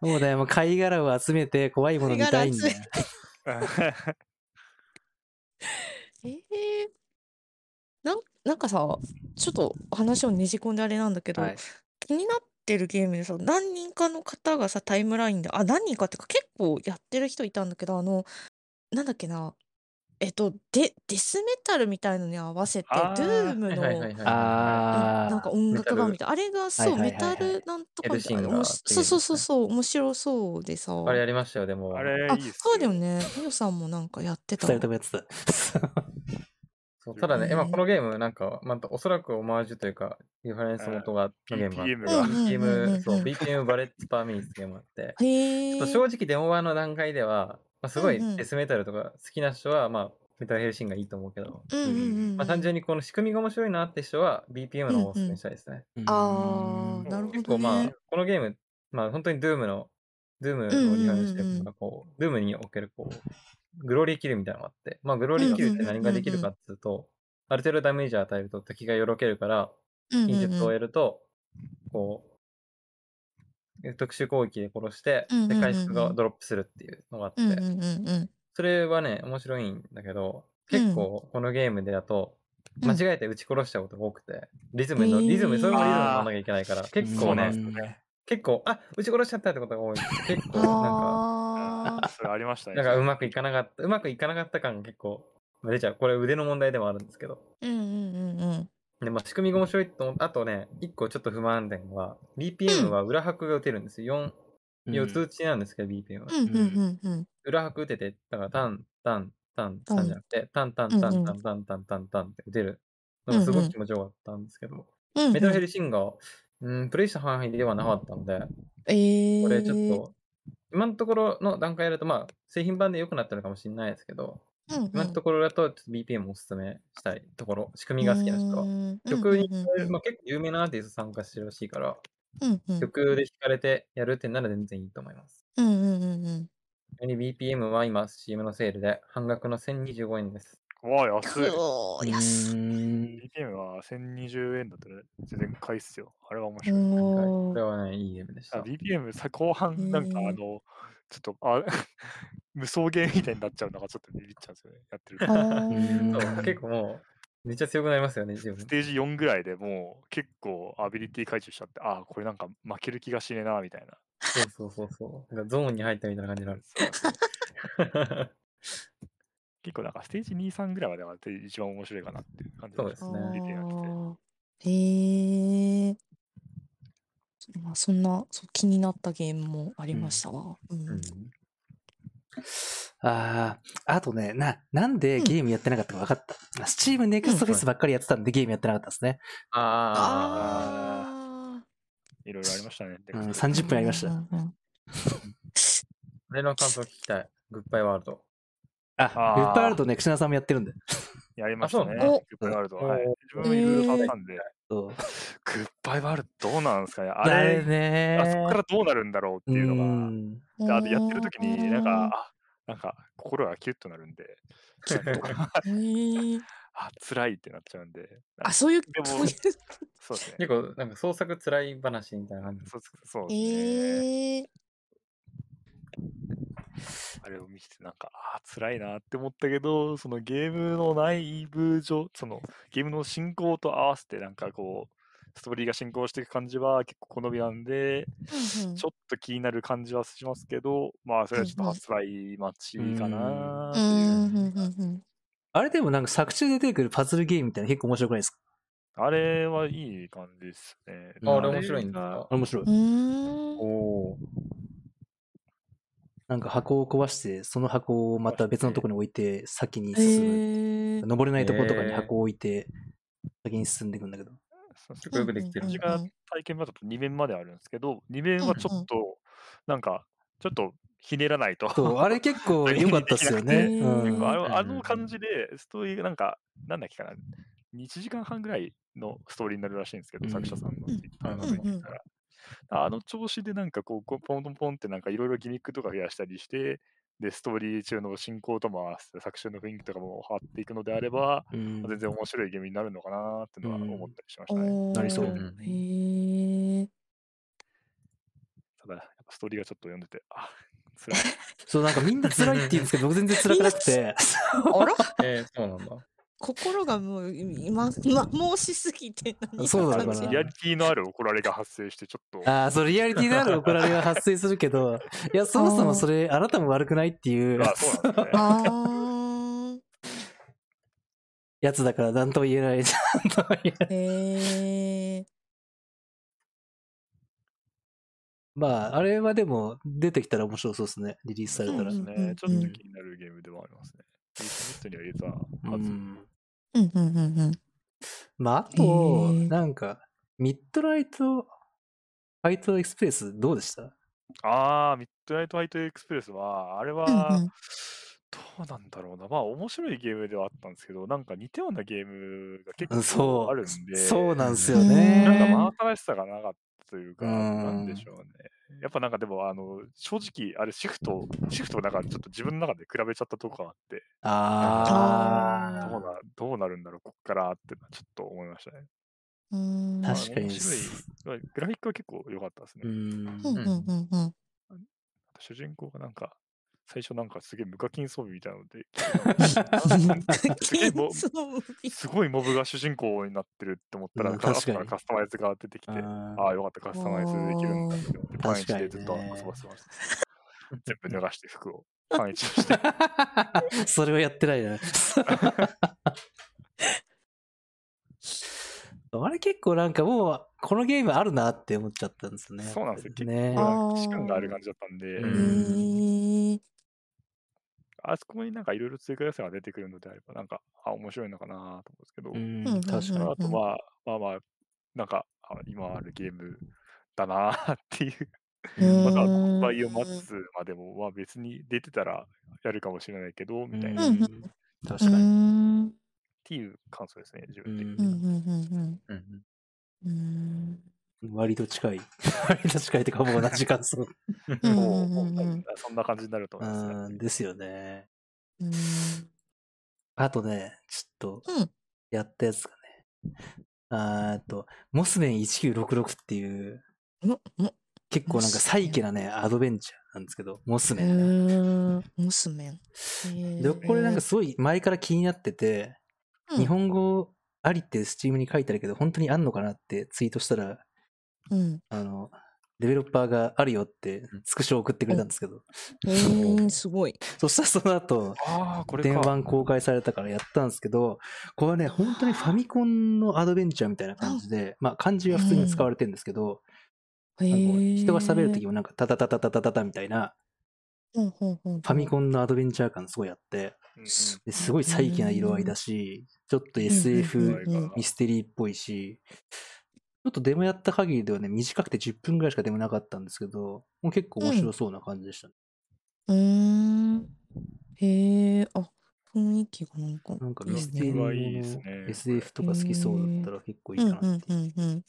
もうだよ、もう貝殻を集めて怖いもの見たいんだよ。えー、なんなんかさ、ちょっと話をねじ込んであれなんだけど、はい。気になってるゲームでさ、何人かの方がさ、タイムラインで、あ、何人かっていうか結構やってる人いたんだけど、あの、なんだっけな、えっと、デデスメタルみたいのに合わせて、ドゥームの、はいはいはいはい。あなんか音楽版みたいな。あれがそう、はいはいはいはいメタルなんとかみたいな。そうそうそうそう、面白そうでさ。あれやりましたよ、でも。あれ、あいいっすそうだよ。ね。みよさんもなんかやってた。二人ともやってた。そうただね、へー今このゲーム、なんか、またおそらくオマージュというか、リファレンス元が、のゲームがあって BPM そう、BPM バレッツパーミニッツってゲームがあって、っと正直デモ版の段階では、まあ、すごいうんうん。デスメタルとか好きな人は、まあ、メタルヘルシンがいいと思うけど、うんうんうんうん。まあ、単純にこの仕組みが面白いなって人は BPM の方をおすすめしたいですね。ああ、なるほど結構まあね。、このゲーム、まあ本当に Doom の、Doom のリファレンスしてこう、Doom におけるこう、グローリーキルみたいなのがあって、まあグローリーキルって何ができるかっていうと、ある程度ダメージを与えると敵がよろけるから、近接をうん。得ると、こう、特殊攻撃で殺してで、回復がドロップするっていうのがあって。それはね、面白いんだけど、結構このゲームでだと、うん。間違えて撃ち殺しちゃうことが多くて、リズムの、リズム、それもリズムを守らなきゃいけないから、結構ね。結構、あ撃ち殺しちゃったってことが多い。結構、なんか、ああ。それありましたね。なんかうまくいかなかった、うまくいかなかった感が結構出ちゃう。これ腕の問題でもあるんですけど。うんうんうんうん。で、まあ仕組みが面白いと思う。あとね、一個ちょっと不満点は、BPM は裏拍が打てるんですよ。4、4つ打ちなんですけど、BPM は。うんうんうんうん。裏拍打てて、だからタン、タン、タン、タンじゃなくて、タンタンタンタンタンタンタンタンタンって打てるのがすごく気持ちよかったんですけど、うんうんメタルヘルシンガー、うん、プレイした範囲ではなかったので、ええ。これちょっと、今のところの段階だと、まあ、製品版で良くなったのかもしれないですけど、うんうん、今のところだと、BPM をおすすめしたいところ、仕組みが好きな人は。は曲に、まあ、結構有名なアーティスト参加してるらしいから、うんうん曲で弾かれてやるってなら全然いいと思います。うんうんうんうん。BPM は今 CM のセールで半額の1025円です。わあ、安い。くおー、安い。BPM は1020円だったら全然買いっすよ。あれは面白い。これはね、いいゲームでしあた。BPM さ後半なんかあの、ちょっとあ 無双ゲーみたいになっちゃうのがちょっとビビっちゃうんですよね。やってると。あそうー結構もう、めっちゃ強くなりますよね、自分ス。テージ4ぐらいでもう結構アビリティ解除しちゃって、ああ、これなんか負ける気がしねえな、みたいな。そうそうそうそう。なんかゾーンに入ったみたいな感じになる。そうそう 結構なんかステージ2、3ぐらいまでは一番面白いかなっていう感じそうですね出てなくて。あーへえ。まあ、そんなそう気になったゲームもありましたわ。うんうんああ、あとね、な、なんでゲームやってなかったか分かった。スチームネクストフェスばっかりやってたんでゲームやってなかったですね。ああ、あいろいろありましたね。うん、ネクスト30分やりました。うんうんうん 俺の感想聞きたい。グッバイワールド。あ、グッバイワールドね、クシナさんもやってるんで。やりましたね。グッバイワールドは。はいお。自分もいろいろ触ったんで、そうグッバイワールドどうなんですかね。ああれれ、ねあそこからどうなるんだろうっていうのが、あとやってる時になんか、あなんか心がキュッとなるんで、なんかへー あ、辛いってなっちゃうんで。あ、そういう、でもそういう。そうですね。結構、なんか創作辛い話みたいな感じ。そうそうですね。えー、あれを見ててなんか、あー辛いなって思ったけど、そのゲームの内部上、そのゲームの進行と合わせてなんかこう、ストーリーが進行していく感じは結構好みなんで、うんうん。ちょっと気になる感じはしますけど、まあそれはちょっと発売待ちかなあれでもなんか作中で出てくるパズルゲームみたいなの結構面白くないですか？あれはいい感じですね。ああれ面白いんですがか面白い。おお。なんか箱を壊して、その箱をまた別のところに置いて、先にへ進む。ー。登れないところとかに箱を置いて、先に進んでいくんだけど。そうそう結構よくできてる。うん私が体験版だと2面まであるんですけど、2面はちょっと、なんか、ちょっとひねらないと。そう、あれ結構良かったっすよね。あのあの感じで、ストーリーがなんか、なんだっけかな、1時間半ぐらいのストーリーになるらしいんですけど、うん。作者さんの。あの調子でなんかこう、こうポンポンポンってなんかいろいろギミックとか増やしたりして、で、ストーリー中の進行とも合わせて作中の雰囲気とかも変わっていくのであれば、うん全然面白いゲームになるのかなっていうのはうん思ったりしましたね。おーなりそううんへえ。ただ、やっぱストーリーがちょっと読んでて、あ、辛い。そう、なんかみんな辛いって言うんですけど、僕全然辛くなくて。あら？えー、そうなんだ。心がもう今、今、申しすぎて何そうなのかな感じ？リアリティのある怒られが発生して、ちょっと、ああ、そう、リアリティのある怒られが発生するけど、いや、そもそもそれ、あなたも悪くないっていう。あそうなんですね。やつだから何とも言えない。なんとも言えないへえ。まあ、あれはでも出てきたら面白そうですね。リリースされたら。うんそうですね。ちょっと気になるゲームではありますね。リストには入れたはず。うんうんうんうんうん。まあ、あと、へーなんか、ミッドナイト、ファイトエクスプレスどうでした？ああ、ミッドナイトファイトエクスプレスは、あれうんはうん、どうなんだろうな。まあ、面白いゲームではあったんですけど、なんか似たようなゲームが結構あるんで、そうなんですようんね。なんか真新しさがなかったというか、うんなんでしょうね。やっぱなんかでも、あの、正直、あれ、シフト、シフトをなんかちょっと自分の中で比べちゃったとこがあって、あどうなどうなるんだろう、こっからってのはちょっと思いましたね。うーん。まあ確かに面白い。まあグラフィックは結構良かったですね。ー。うん。うんうんうんうん。主人公がなんか、最初なんかすげえ無課金装備みたいなので、すげえも金装備すごいモブが主人公になってるって思ったら、うんからカスタマイズが出てきて、あああ、よかった、カスタマイズできるんだって思って、パンイチでずっと遊ばせてました。全部脱がして服をパンイチにして。ー それはやってないな。あれ結構なんかもう、このゲームあるなって思っちゃったんですよね。そうなんですよ。結構ね。なんか既視感がある感じだったんで。あそこになんかいろいろ追加要素が出てくるのであれば、なんか、あ、面白いのかなと思うんですけど、うん、確かに。うんあとまあ、まあまあ、なんか、あ今あるゲームだなっていう。まだ販売を待つまでも、まあ別に出てたらやるかもしれないけど、みたいな、っうんうん確かに。ん。ていう感想ですね、自う分で。うんうんうんうんうん。うん。割と近い。割と近いっていうか、もう同じ感想。うんもううんうそんな感じになると思いますね。うん、ですよね。うん。あとね、ちょっとうん、やったやつがね、あーっと、モスメン1966っていう、も、も、結構なんかサイケなね、アドベンチャーなんですけど、モスうメンね。ーん。モスメン。へで、ーこれなんかすごい前から気になってて、うん日本語ありってスチームに書いてあるけど、本当にあんのかなってツイートしたら、うん。あの、デベロッパーがあるよってスクショ送ってくれたんですけど、へー、すごい。そしたらその後、ああ、これか。電話公開されたからやったんですけど、これはね、本当にファミコンのアドベンチャーみたいな感じで、まあ漢字は普通に使われてるんですけど、へなんかこうー。人が喋るときもなんかタタタタタタタタみたいな、うんうんうん。ファミコンのアドベンチャー感すごいあって、うんうんすですごいサイケな色合いだし、ちょっとうんうん SF うんミステリーっぽいし、ちょっとデモやった限りではね、短くて10分ぐらいしかデモなかったんですけど、もう結構面白そうな感じでしたね。うーん。へえ、あ、雰囲気がなんかなんかステリーもはいいですねの SF とか好きそうだったら結構いいかなっていう。うんうん。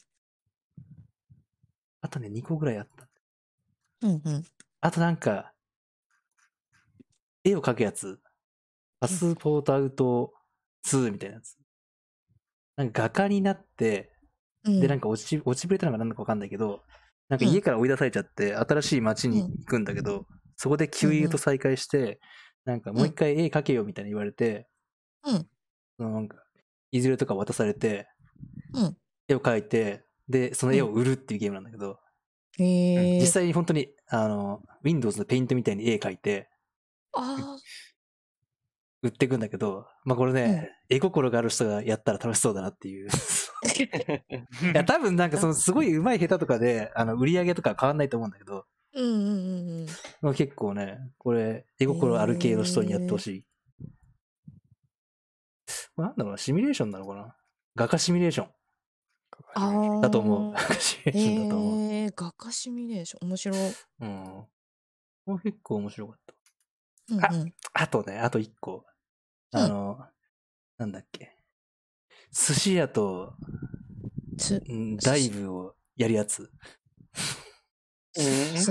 あとね、2個ぐらいあった。うんうん。あとなんか、絵を描くやつ。パスポートアウト2みたいなやつ。なんか画家になって、うん。で、なんか落ち、落ちぶれたのが何だかわかんないけど、なんか家から追い出されちゃって、新しい街に行くんだけど、そこで旧友と再会して、なんかもう一回絵描けよみたいな言われて、うん。そのなんか、いずれとか渡されて、うん。絵を描いて、で、その絵を売るっていうゲームなんだけど、へえ。実際に本当に、あの、Windows のペイントみたいに絵描いて、あ売っていくんだけど、まあこれね、絵心がある人がやったら楽しそうだなっていう。いや、多分なんかそのすごい上手い下手とかで、あの、売り上げとか変わんないと思うんだけど、あ。うんうんうんうん。まあ結構ね、これ、絵心ある系の人にやってほしい。これなんだろうな、シミュレーションなのかな？画家シミュレーションああ。だと思う。画家シミュレーションだと思う。へえ、画家シミュレーション。面白い。うん。これ結構面白かった。うんうん。あとね、あと一個。あの、なんだっけ。寿司屋とダイブをやるやつ。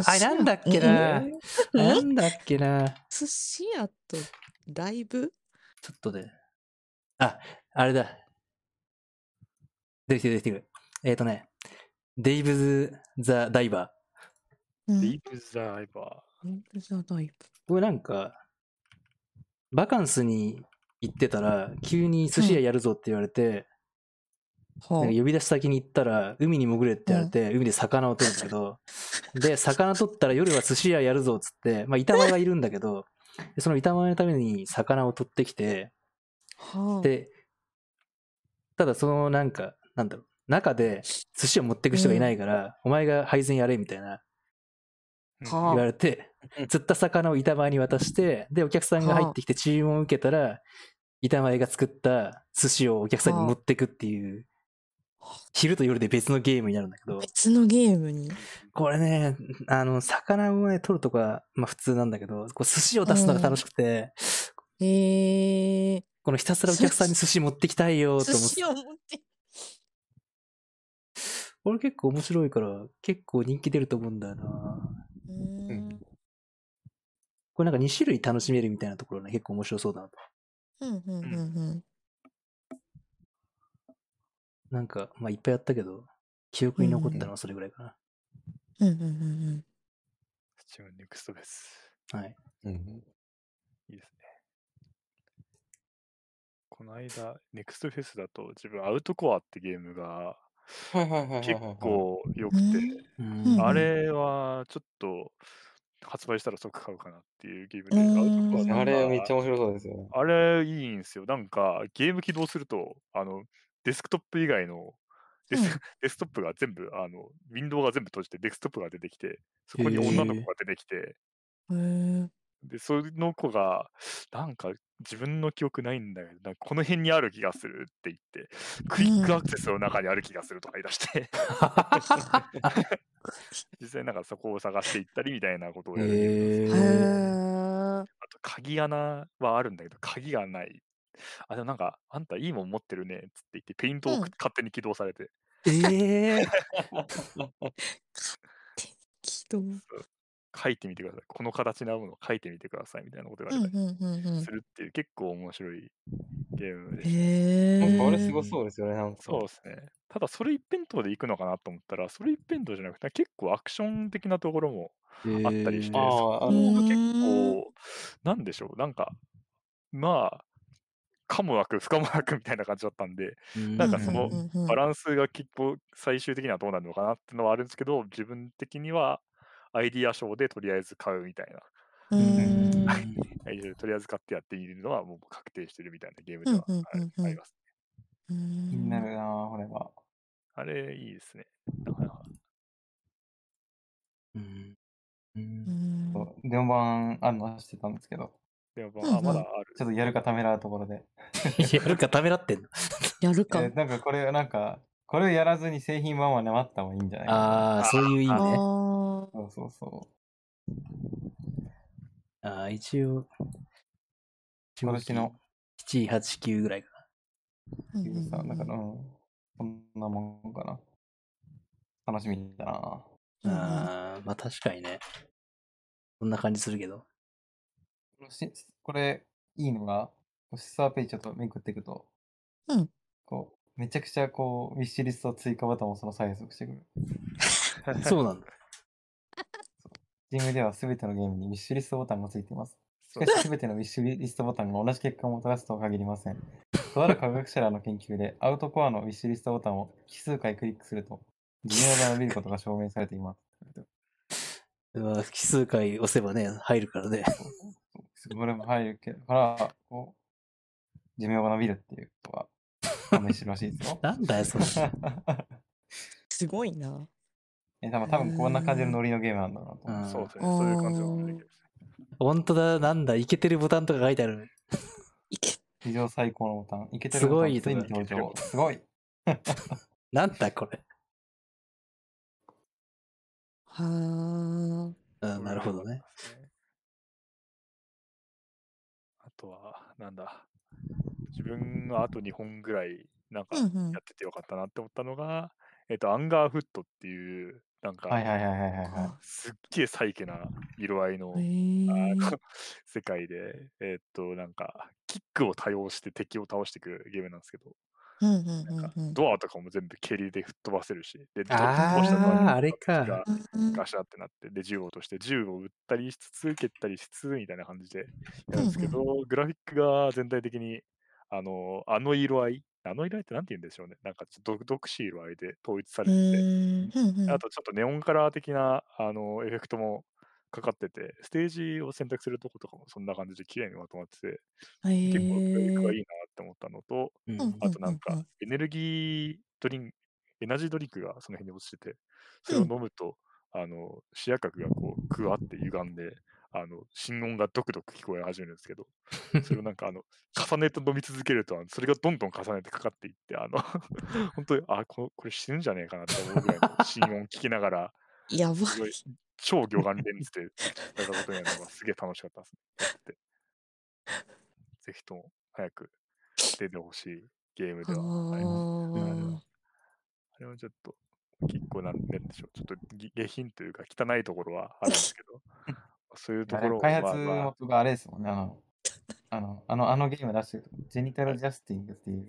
あれなんだっけな。うん。なんだっけな。寿司屋とライブ？ちょっとね。あ、あれだ。出てきてる出てきてる。えっ、ー、とね、デイブズ・ザ・ダイバうん。ディープザイバデイブザダイー。これなんか、バカンスに行ってたら、急に寿司屋やるぞって言われて、ブ。はなんか呼び出し先に行ったら、海に潜れって言われて、海で魚を取るんだけど、で、魚取ったら夜は寿司屋やるぞっつって、まあ、板前がいるんだけど、でその板前のために魚を取ってきて。で、ただそのなんか、なんだろう、中で寿司を持ってく人がいないから、お前が配膳やれみたいな言われて、釣った魚を板前に渡して、で、お客さんが入ってきて注文を受けたら、板前が作った寿司をお客さんに持ってくっていう、昼と夜で別のゲームになるんだけど、別のゲームに？これね、あの、魚をね、取るとか、まあ普通なんだけど、こう寿司を出すのが楽しくて、ええ。このひたすらお客さんに寿司。持ってきたいよと寿思って。司を持って。これ結構面白いから、結構人気出ると思うんだよな。うーん。これなんか2種類楽しめるみたいなところね、結構面白そうだなと。うん、うん、うん、なんか、まあいっぱいやったけど、記憶に残ったのはそれぐらいかうん。うん、うん、うん。スチームネクストフェス。な。はい。うん。いいですね。この間、ネクストフェスだと自分アウトコアってゲームがはいはいはいはいはい。結構良くて、あれはちょっと発売したら即買うかなっていうゲームで、うんアウトコアなんかあれめっちゃ面白そうですよね。あれいいんですよ。なんかゲーム起動すると、あのデスクトップ以外のデス,、うん デスクトップが全部、あのウィンドウが全部閉じてデスクトップが出てきて、そこに女の子が出てきて、へえ。で、その子が、なんか自分の記憶ないんだけど、なんかこの辺にある気がするって言って、クイックアクセスの中にある気がするとか言い出して、実際なんかそこを探していったりみたいなことをやるんですよへへーえ。あと、鍵穴はあるんだけど、鍵がない。あ、でもなんか、あんたいいもん持ってるねっつって言って、ペイントをうん。勝手に起動されて、ええ 起動。書いてみてください。この形のものを書いてみてくださいみたいなことう言われたりん、うん、うん、うんす。るっていう、結構面白いゲームでした。へえ。なんかあれすごそうですよね、なんか。そうですね。ただ、それ一辺倒で行くのかなと思ったら、それ一辺倒じゃなくて、結構アクション的なところもあったりして、そこ結うん構、なんでしょう、なんか、まあ、かもなく不可もなくみたいな感じだったんで、なんかそのバランスが結構最終的にはどうなるのかなっていうのはあるんですけど、自分的にはアイディア賞でとりあえず買うみたいな、とりあえず買ってやっているのはもう確定してるみたいなゲームではあります。気気になるなぁ、これは。あれいいですね。なかなかうん電版あるのは知ってたんですけど、でも、うんうんまあ、まだある。ちょっとやるかためらうところで。やるかためらってんの？やるか。えなんかこれ、なんか、これをやらずに製品版はね、待った方がいいんじゃないかな。ああ、そういう意味あね。ーそうそうそああ、一応、今年の7、8、9ぐらいかなんか、うん、こんなもんかな。楽しみだな。ああ、まあ確かにね。そんな感じするけど。これ、いいのが、こうスターページちょっとめくっていくと、うんこう、めちゃくちゃこう、ウィッシュリスト追加ボタンをその催促してくる。そうなんだ。Steam では全てのゲームにウィッシュリストボタンがついています。しかし全てのウィッシュリストボタンが同じ結果をもたらすとは限りません。とある科学者らの研究で、アウトコアのウィッシュリストボタンを奇数回クリックすると、寿命が伸びることが証明されています。まあ奇数回押せばね、入るからね。これも入るけど、から、こう、寿命が伸びるっていうことは、判明してるらしいですよ。なんだよ、それ。すごいな。え多分多分こんな感じのノリのゲームなんだろうなとそうですね。そういう感じのゲームですね。本当だ、なんだ、いけてるボタンとか書いてある。いけ。史上最高のボタン。いけてするボタンごいついにとか登場。すごい。なんだ、これ。はあ。うん、なるほどね。あとは、なんだ。自分があと2本ぐらい、なんか、うんうん。やっててよかったなって思ったのが、えっと、アンガーフットっていう、なんか、はいはいはいはいはいはすっげえサイケな色合いの、へえ。あの 世界で、えっと、なんか、キックを多用して敵を倒していくゲームなんですけど、うんうんなんかうん。うん。ドアとかも全部蹴りで吹っ飛ばせるし、で、ドしたドアにあれか。敵がうんガシャってなって、で、銃を落として、銃を撃ったりしつつ、蹴ったりしつつ、みたいな感じでやるんですけど、グラフィックが全体的に、あの、あの色合い、あの色合いってなんて言うんでしょうね。なんかちょっと独独しい色合いで統一されうてて、んうんうん。あとちょっとネオンカラー的なあのエフェクトもかかってて、ステージを選択するとことかもそんな感じで綺麗にまとまってて、へ結構グラフィックがいえ。いなっって思ったのと、あとなんかエネルギードリンク、エナジードリンクがその辺に落ちてて、それを飲むと、あの、視野角がこう、グワって歪んで、あの、心音がドクドク聞こえ始めるんですけど、それをなんかあの、重ねて飲み続けると、それがどんどん重ねてかかっていって、あの、本当に、あ、ここれ死ぬんじゃねえかなって思うぐらいの心音聞きながら、やばい。超魚眼レンズでやったことになるのがすげえ楽しかったですね。ぜひとも早く出てほしいゲームではあります。ああれはちょっと結構なんなんでしょう、ちょっとぎ下品というか汚いところはあるんですけど、そういうとあころ開発元があれですもんね。あの、あの、あのあのゲーム出してると、ジェニタルジャスティングっていう、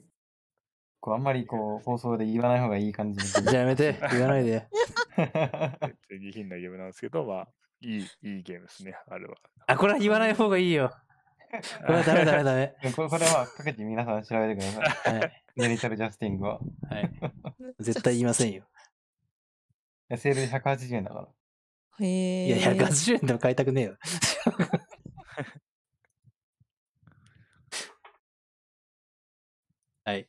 こうあんまりこう放送で言わない方がいい感じの やめて、言わないで。で下品なゲームなんですけど、まあ、いい、いいゲームですね、あれは。あ、これは言わない方がいいよ。これはダメダメダメ。これこれはかけて皆さん調べてください。はい。ジェニタルジャスティングは。はい。絶対言いませんよ。セールで180円だから。ーへえ。いや、180円でも買いたくねえよ。はい。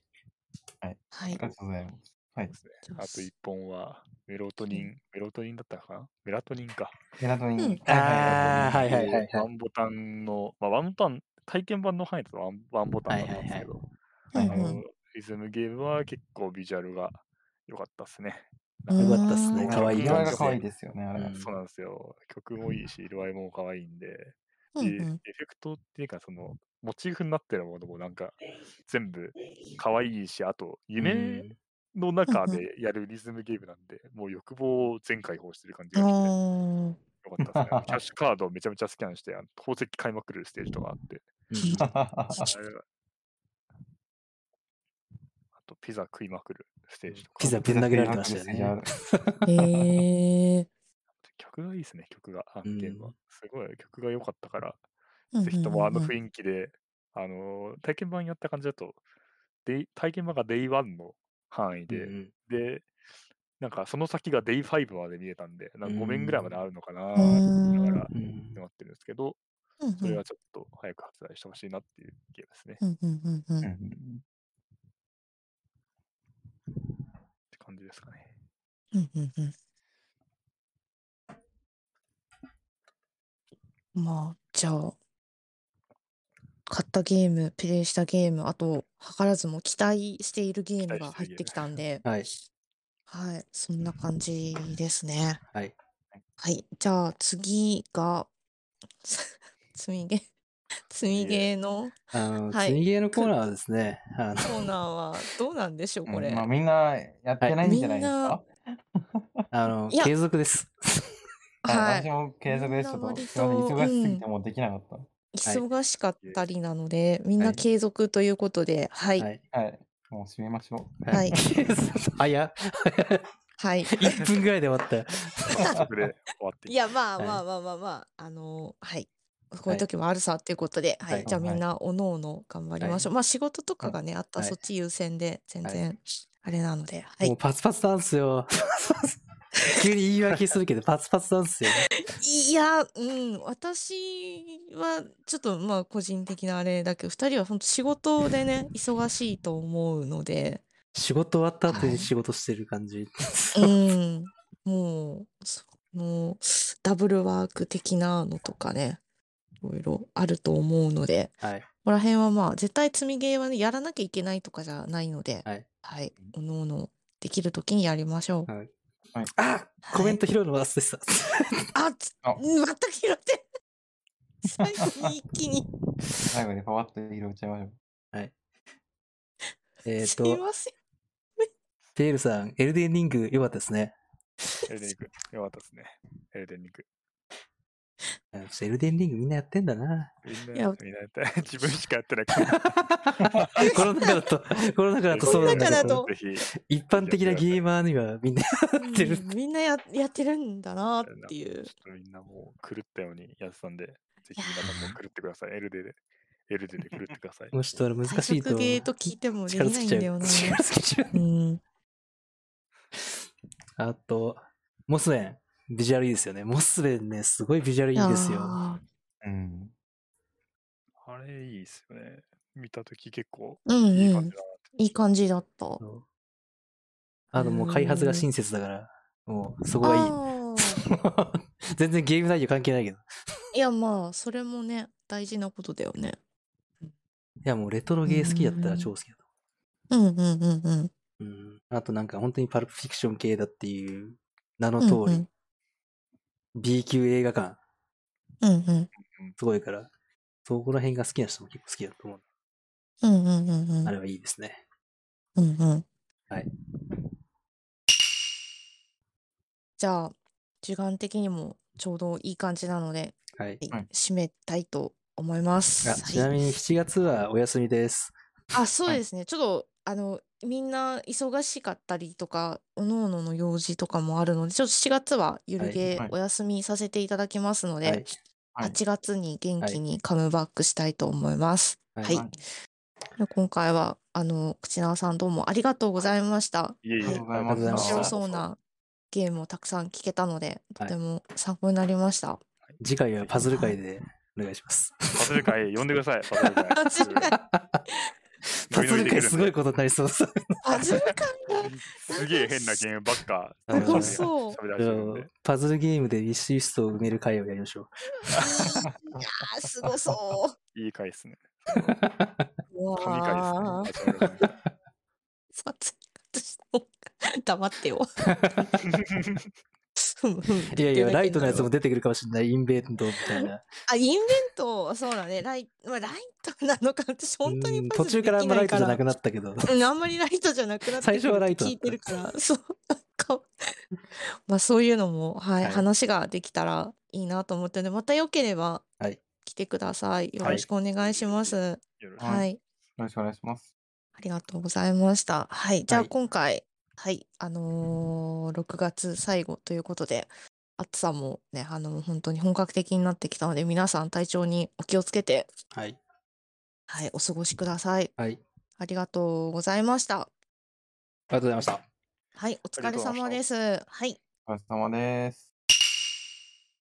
はいあり。がとうございます。はいで。すねあと1本は、メロトニン、メロトニンだったかな？メラトニンか。メラトニン。うんあーはいはいはいはいワンボタンの、まあ、ワンボタン、体験版の範囲だとワンワンボタンだったんですけど、リズムゲームは結構ビジュアルが良かったですね。うんよかったっすね。うん可愛い感じで。が可愛いですよね、あれは。うんそうなんですよ。曲もいいし、色合いも可愛いんで、で、うんうんエフェクトっていうか、その、モチーフになってるものもなんか、全部可愛いし、あと、夢の中でやるリズムゲームなんで、もう欲望を全開放してる感じあがして、ーよかったですね。キャッシュカードをめちゃめちゃスキャンして、あの宝石買いまくるステージとかあって、あと、ピザ食いまくるステージとか。ピザぶん投げられてましたよね。へえ。曲がいいですね、曲が。あうんのゲームは。すごい曲が良かったから、うんぜひともあの雰囲気で、あのー体験版やった感じだと、デイ体験版が Day1 の範囲で、うんで、なんかその先が Day5 まで見えたんで、なんか5面ぐらいまであるのかなうって思いながらうん待ってるんですけど、うんうんそれはちょっと早く発売してほしいなっていうゲームですね。っうんうんうんうんうんて感じですかね。うんうんうんまあ、じゃあ、買ったゲーム、プレイしたゲーム、あと、図らずも期待しているゲームが入ってきたんで、はい。はい、そんな感じですね。はい。はい、じゃあ次が、積みゲー、積みゲーのあの、はい積みゲーのコーナーはですね、あの、コーナーはどうなんでしょう、これ。うんまあみんなやってないんじゃないですか、あのいや継続です。はい 私。も継続です。ちょっと、すいません、と忙しすぎてもうできなかった。忙しかったりなので、みんはない継続ということで、はい、はい。はい。もう締めましょう。はい 早っ。はい。1分ぐらいで終わったいや、まあはいまあまあまあまあ、あのーはい。こういう時もあるさっていうことで、はい。はいじゃあみはいんなおのおの頑張りましょう。まあ仕事とかがね、あったらはいそっち優先で全はい然あれなので、はもうい。パツパツなんすよ。急に言い訳するけど、パツパツなんすよ。いや、うん、私はちょっとまあ個人的なあれだけど、二人は本当仕事でね、忙しいと思うので、仕事終わった後はいに仕事してる感じ。うん、もう、その、ダブルワーク的なのとかね、いろいろあると思うので、はい。ここら辺はまあ、絶対積みゲーはね、やらなきゃいけないとかじゃないので、はい。はい。おのおの、できるときにやりましょう。はいはいあコメント拾うの忘れてた。あつあ全く拾って最後に一気に。最後にパワッと色打ちましょう。えっすいと、ません。ペールさん、エルデンリング良かったですね。エルデンリング。よかったですね。エルデンリング。エルデンリングみんなやってんだな。みんいやな、みんなやって、自分しかやってないから。コロナ禍だと、コロナ禍だとそうなんだけど一般的なゲーマーにはみんなやってる。うんみんなややってるんだなっていうちょ。っとみんなもう狂ったようにやってたんで、ぜひ皆さんも狂ってください。エルデで、エルデで狂ってください。もうちょっと難しいと。ゲーと聞いてもでき。ないんだよな。力尽きちゃう。うん。あと、モスベン。ビジュアルいいですよね。モスベンね、すごいビジュアルいいんですよ。あうん。あれいいですよね。見たとき結構うんうんいい感じだ。いい感じだった。あともう開発が親切だから、もうそこがいい。全然ゲーム内容関係ないけど。いや、まあ、それもね、大事なことだよね。いやもうレトロゲー好きだったら超好きだとうんうんうんうん。思う。うん。あとなんか本当にパルプフィクション系だっていう名の通り、うん B 級映画館うんうん。すごいから、そこら辺が好きな人も結構好きだと思う。うんうんうんうんあ。れはいいですね。うんうん。はい。じゃあ、時間的にもちょうどいい感じなので、はい。はい締めたいと思います。あはいちなみに7月はお休みです。あ、そうはいですね。ちょっと、あの、みんな忙しかったりとか、おのおのの用事とかもあるので、ちょっと7月はゆるゲはいーお休みさせていただきますので、はい。はい8月に元はい気にカムバックしたいと思います。はい今回は、あの、口縄さんどうもありがとうございました。いえいえ、はいありがとうございますありがとうございま面白そうなゲームをたくさん聞けたので、とはいても参考になりました。次回はパズル会でお願いします。パズル会呼んでください。パズル会。パズル会すごいことになりそうです。パズル会すげえ変なゲームばっかはい楽しそう。パズルゲームでウィッシュリストを埋める会をやりましょう。いやー、すごそう。いい回ですね。うわ神回ーですね。パズル会殺戮したのか黙ってよ。いやいや、ライトのやつもで。出てくるかもしれない。インベントみたいな。あ、インベント、そうだね。ライ,、まあ、ライトなのか、私、本当うんに途中からあんまライトじゃなくななったけど。うん、あんまりライトじゃなくなって最初はライト聞いてるから、そう。まあ、そういうのも、はい、はい話ができたらいいなと思ってるので、またよければはい来てください。よろしくお願いします。よろしくはい、はいよろしくお願いします。ありがとうございました。はい、じゃあはい今回、はい、あのー6月最後ということで、暑さもね、あの、本当に本格的になってきたので、皆さん体調にお気をつけて、はい。はい、お過ごしください。はい。ありがとうございました。ありがとうございました。はい、お疲れ様です。はい。お疲れ様です。